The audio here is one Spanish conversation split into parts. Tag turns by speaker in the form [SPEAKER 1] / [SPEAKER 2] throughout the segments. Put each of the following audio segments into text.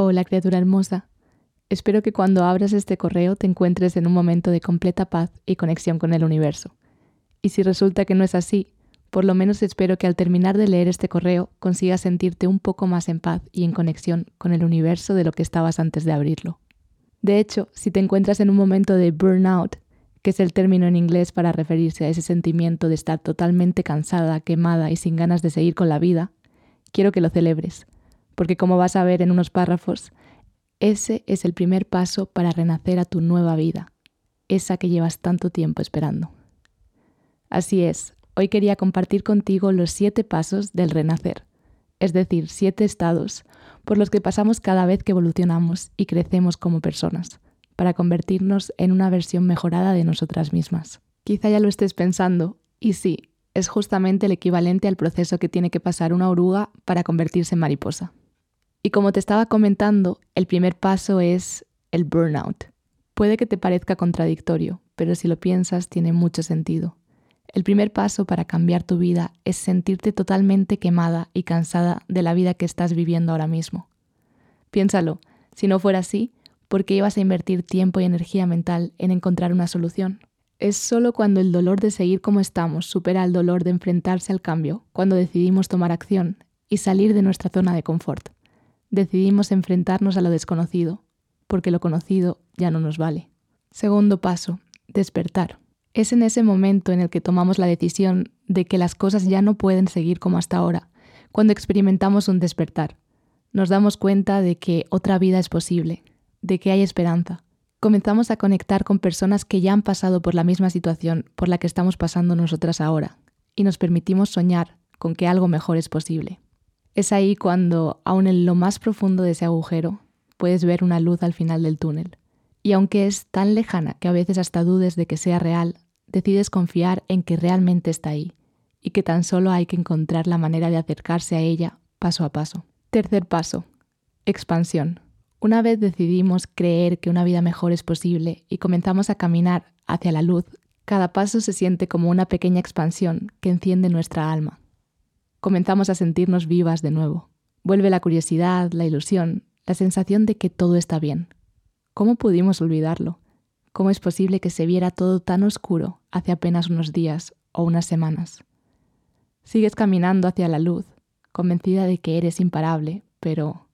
[SPEAKER 1] Hola criatura hermosa. Espero que cuando abras este correo te encuentres en un momento de completa paz y conexión con el universo. Y si resulta que no es así, por lo menos espero que al terminar de leer este correo consigas sentirte un poco más en paz y en conexión con el universo de lo que estabas antes de abrirlo. De hecho, si te encuentras en un momento de burnout, que es el término en inglés para referirse a ese sentimiento de estar totalmente cansada, quemada y sin ganas de seguir con la vida, quiero que lo celebres, porque como vas a ver en unos párrafos, ese es el primer paso para renacer a tu nueva vida, esa que llevas tanto tiempo esperando. Así es, hoy quería compartir contigo los siete pasos del renacer, es decir, siete estados por los que pasamos cada vez que evolucionamos y crecemos como personas para convertirnos en una versión mejorada de nosotras mismas. Quizá ya lo estés pensando, y sí, es justamente el equivalente al proceso que tiene que pasar una oruga para convertirse en mariposa. Y como te estaba comentando, el primer paso es el burnout. Puede que te parezca contradictorio, pero si lo piensas tiene mucho sentido. El primer paso para cambiar tu vida es sentirte totalmente quemada y cansada de la vida que estás viviendo ahora mismo. Piénsalo, si no fuera así, ¿por qué ibas a invertir tiempo y energía mental en encontrar una solución? Es solo cuando el dolor de seguir como estamos supera el dolor de enfrentarse al cambio, cuando decidimos tomar acción y salir de nuestra zona de confort. Decidimos enfrentarnos a lo desconocido, porque lo conocido ya no nos vale. Segundo paso, despertar. Es en ese momento en el que tomamos la decisión de que las cosas ya no pueden seguir como hasta ahora, cuando experimentamos un despertar. Nos damos cuenta de que otra vida es posible, de que hay esperanza. Comenzamos a conectar con personas que ya han pasado por la misma situación por la que estamos pasando nosotras ahora y nos permitimos soñar con que algo mejor es posible. Es ahí cuando, aun en lo más profundo de ese agujero, puedes ver una luz al final del túnel. Y aunque es tan lejana que a veces hasta dudes de que sea real, decides confiar en que realmente está ahí y que tan solo hay que encontrar la manera de acercarse a ella paso a paso. Tercer paso, expansión. Una vez decidimos creer que una vida mejor es posible y comenzamos a caminar hacia la luz, cada paso se siente como una pequeña expansión que enciende nuestra alma. Comenzamos a sentirnos vivas de nuevo. Vuelve la curiosidad, la ilusión, la sensación de que todo está bien. ¿Cómo pudimos olvidarlo? ¿Cómo es posible que se viera todo tan oscuro hace apenas unos días o unas semanas? Sigues caminando hacia la luz, convencida de que eres imparable, pero...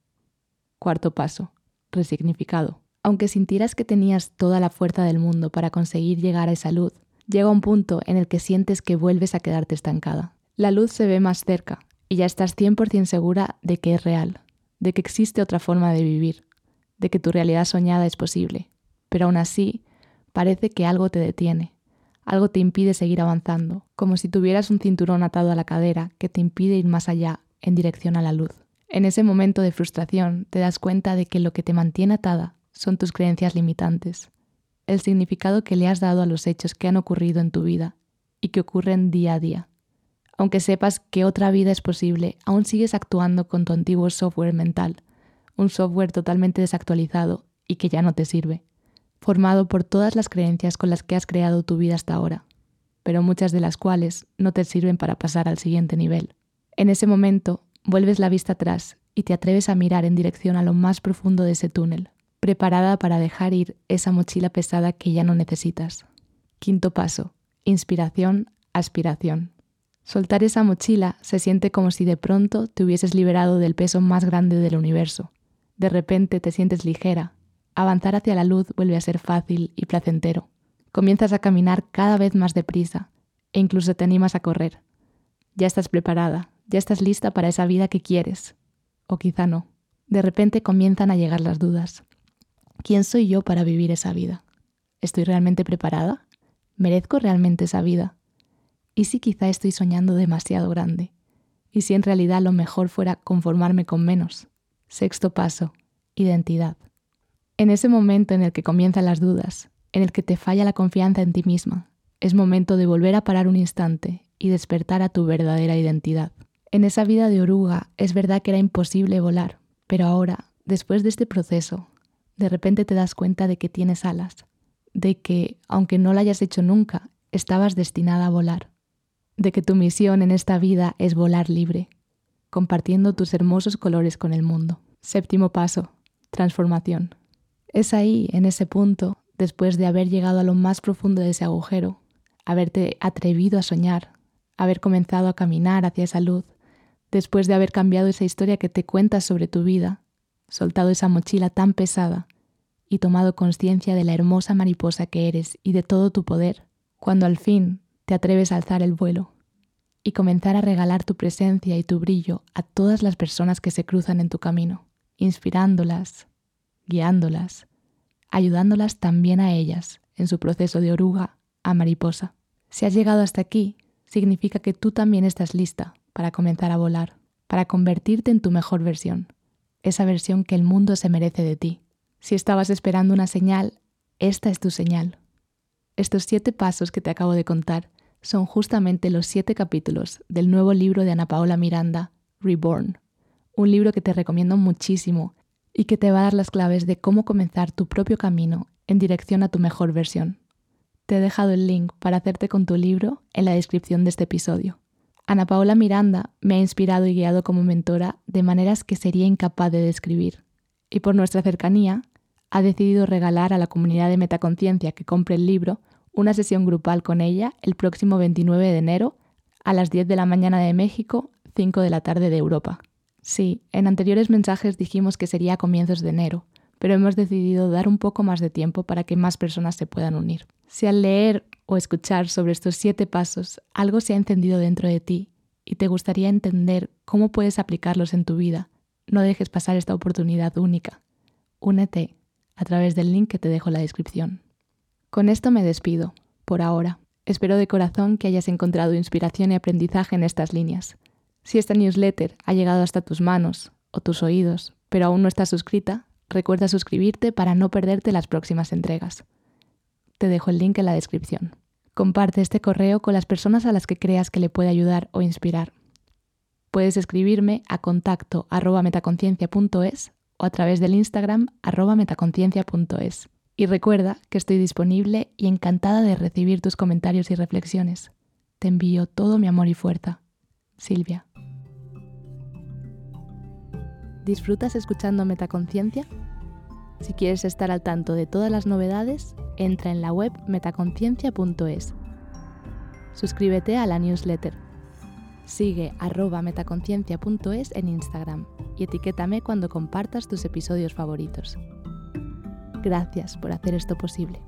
[SPEAKER 1] Cuarto paso resignificado. Aunque sintieras que tenías toda la fuerza del mundo para conseguir llegar a esa luz, llega un punto en el que sientes que vuelves a quedarte estancada. La luz se ve más cerca y ya estás 100% segura de que es real, de que existe otra forma de vivir, de que tu realidad soñada es posible. Pero aún así, parece que algo te detiene, algo te impide seguir avanzando, como si tuvieras un cinturón atado a la cadera que te impide ir más allá en dirección a la luz. En ese momento de frustración te das cuenta de que lo que te mantiene atada son tus creencias limitantes, el significado que le has dado a los hechos que han ocurrido en tu vida y que ocurren día a día. Aunque sepas que otra vida es posible, aún sigues actuando con tu antiguo software mental, un software totalmente desactualizado y que ya no te sirve, formado por todas las creencias con las que has creado tu vida hasta ahora, pero muchas de las cuales no te sirven para pasar al siguiente nivel. En ese momento Vuelves la vista atrás y te atreves a mirar en dirección a lo más profundo de ese túnel, preparada para dejar ir esa mochila pesada que ya no necesitas. Quinto paso. Inspiración, aspiración. Soltar esa mochila se siente como si de pronto te hubieses liberado del peso más grande del universo. De repente te sientes ligera. Avanzar hacia la luz vuelve a ser fácil y placentero. Comienzas a caminar cada vez más deprisa e incluso te animas a correr. Ya estás preparada, ya estás lista para esa vida que quieres. O quizá no. De repente comienzan a llegar las dudas. ¿Quién soy yo para vivir esa vida? ¿Estoy realmente preparada? ¿Merezco realmente esa vida? ¿Y si quizá estoy soñando demasiado grande? ¿Y si en realidad lo mejor fuera conformarme con menos? Sexto paso, identidad. En ese momento en el que comienzan las dudas, en el que te falla la confianza en ti misma, es momento de volver a parar un instante y despertar a tu verdadera identidad. En esa vida de oruga es verdad que era imposible volar, pero ahora, después de este proceso, de repente te das cuenta de que tienes alas, de que, aunque no lo hayas hecho nunca, estabas destinada a volar, de que tu misión en esta vida es volar libre, compartiendo tus hermosos colores con el mundo. Séptimo paso, transformación. Es ahí, en ese punto, después de haber llegado a lo más profundo de ese agujero, haberte atrevido a soñar, haber comenzado a caminar hacia esa luz, después de haber cambiado esa historia que te cuentas sobre tu vida, soltado esa mochila tan pesada y tomado conciencia de la hermosa mariposa que eres y de todo tu poder, cuando al fin te atreves a alzar el vuelo y comenzar a regalar tu presencia y tu brillo a todas las personas que se cruzan en tu camino, inspirándolas, guiándolas, ayudándolas también a ellas en su proceso de oruga a mariposa. Si has llegado hasta aquí, significa que tú también estás lista para comenzar a volar, para convertirte en tu mejor versión, esa versión que el mundo se merece de ti. Si estabas esperando una señal, esta es tu señal. Estos siete pasos que te acabo de contar son justamente los siete capítulos del nuevo libro de Ana Paola Miranda, Reborn, un libro que te recomiendo muchísimo y que te va a dar las claves de cómo comenzar tu propio camino en dirección a tu mejor versión. Te he dejado el link para hacerte con tu libro en la descripción de este episodio. Ana Paola Miranda me ha inspirado y guiado como mentora de maneras que sería incapaz de describir. Y por nuestra cercanía, ha decidido regalar a la comunidad de Metaconciencia que compre el libro una sesión grupal con ella el próximo 29 de enero a las 10 de la mañana de México, 5 de la tarde de Europa. Sí, en anteriores mensajes dijimos que sería a comienzos de enero, pero hemos decidido dar un poco más de tiempo para que más personas se puedan unir. Si al leer o escuchar sobre estos siete pasos algo se ha encendido dentro de ti y te gustaría entender cómo puedes aplicarlos en tu vida, no dejes pasar esta oportunidad única. Únete a través del link que te dejo en la descripción. Con esto me despido, por ahora. Espero de corazón que hayas encontrado inspiración y aprendizaje en estas líneas. Si esta newsletter ha llegado hasta tus manos o tus oídos, pero aún no estás suscrita, recuerda suscribirte para no perderte las próximas entregas. Te dejo el link en la descripción. Comparte este correo con las personas a las que creas que le puede ayudar o inspirar. Puedes escribirme a contacto o a través del Instagram arroba metaconciencia.es. Y recuerda que estoy disponible y encantada de recibir tus comentarios y reflexiones. Te envío todo mi amor y fuerza. Silvia. ¿Disfrutas escuchando Metaconciencia? Si quieres estar al tanto de todas las novedades, entra en la web metaconciencia.es. Suscríbete a la newsletter. Sigue arroba metaconciencia.es en Instagram y etiquétame cuando compartas tus episodios favoritos. Gracias por hacer esto posible.